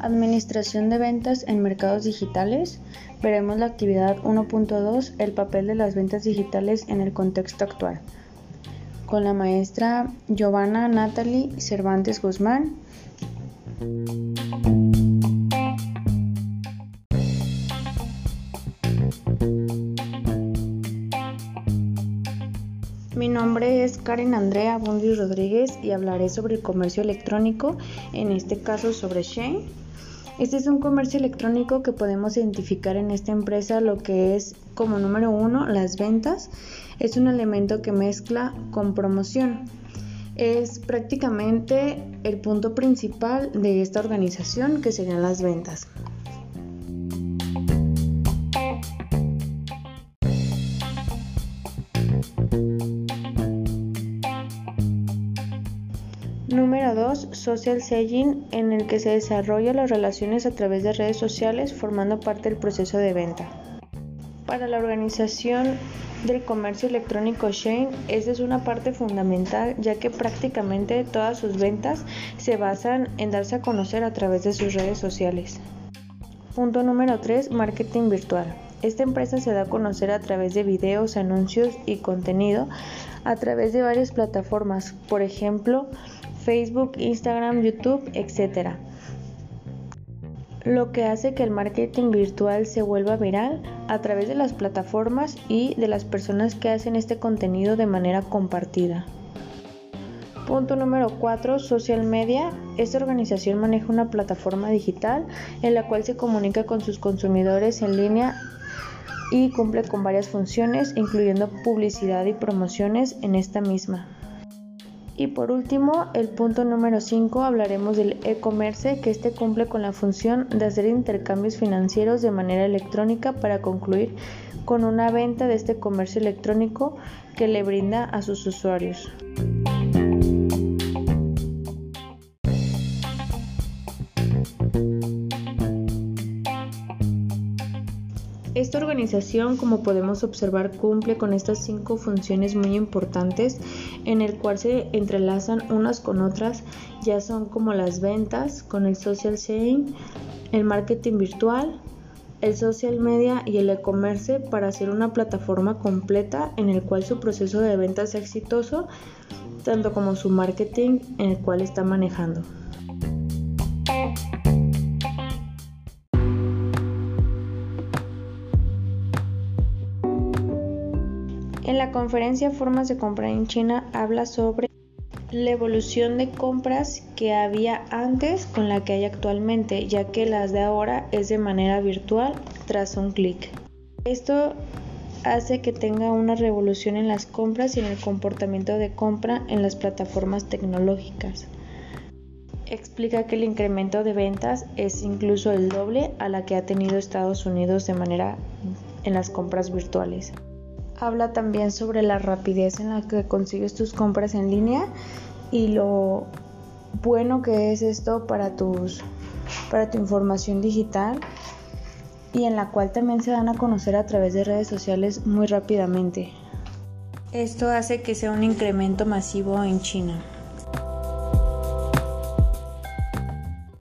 Administración de ventas en mercados digitales. Veremos la actividad 1.2, el papel de las ventas digitales en el contexto actual. Con la maestra Giovanna Natalie Cervantes Guzmán. Mi nombre es Karen Andrea Bundi Rodríguez y hablaré sobre el comercio electrónico, en este caso sobre Shane. Este es un comercio electrónico que podemos identificar en esta empresa lo que es como número uno las ventas. Es un elemento que mezcla con promoción. Es prácticamente el punto principal de esta organización que serían las ventas. Número 2. Social Selling, en el que se desarrollan las relaciones a través de redes sociales formando parte del proceso de venta. Para la organización del comercio electrónico Shane, esta es una parte fundamental ya que prácticamente todas sus ventas se basan en darse a conocer a través de sus redes sociales. Punto número 3. Marketing virtual. Esta empresa se da a conocer a través de videos, anuncios y contenido a través de varias plataformas, por ejemplo, Facebook, Instagram, YouTube, etc. Lo que hace que el marketing virtual se vuelva viral a través de las plataformas y de las personas que hacen este contenido de manera compartida. Punto número 4. Social media. Esta organización maneja una plataforma digital en la cual se comunica con sus consumidores en línea y cumple con varias funciones, incluyendo publicidad y promociones en esta misma. Y por último, el punto número 5, hablaremos del e-commerce, que este cumple con la función de hacer intercambios financieros de manera electrónica para concluir con una venta de este comercio electrónico que le brinda a sus usuarios. Esta organización, como podemos observar, cumple con estas cinco funciones muy importantes en el cual se entrelazan unas con otras, ya son como las ventas, con el social selling, el marketing virtual, el social media y el e-commerce para hacer una plataforma completa en el cual su proceso de ventas sea exitoso, tanto como su marketing en el cual está manejando. En la conferencia Formas de comprar en China habla sobre la evolución de compras que había antes con la que hay actualmente, ya que las de ahora es de manera virtual tras un clic. Esto hace que tenga una revolución en las compras y en el comportamiento de compra en las plataformas tecnológicas. Explica que el incremento de ventas es incluso el doble a la que ha tenido Estados Unidos de manera en las compras virtuales. Habla también sobre la rapidez en la que consigues tus compras en línea y lo bueno que es esto para tus para tu información digital y en la cual también se dan a conocer a través de redes sociales muy rápidamente. Esto hace que sea un incremento masivo en China.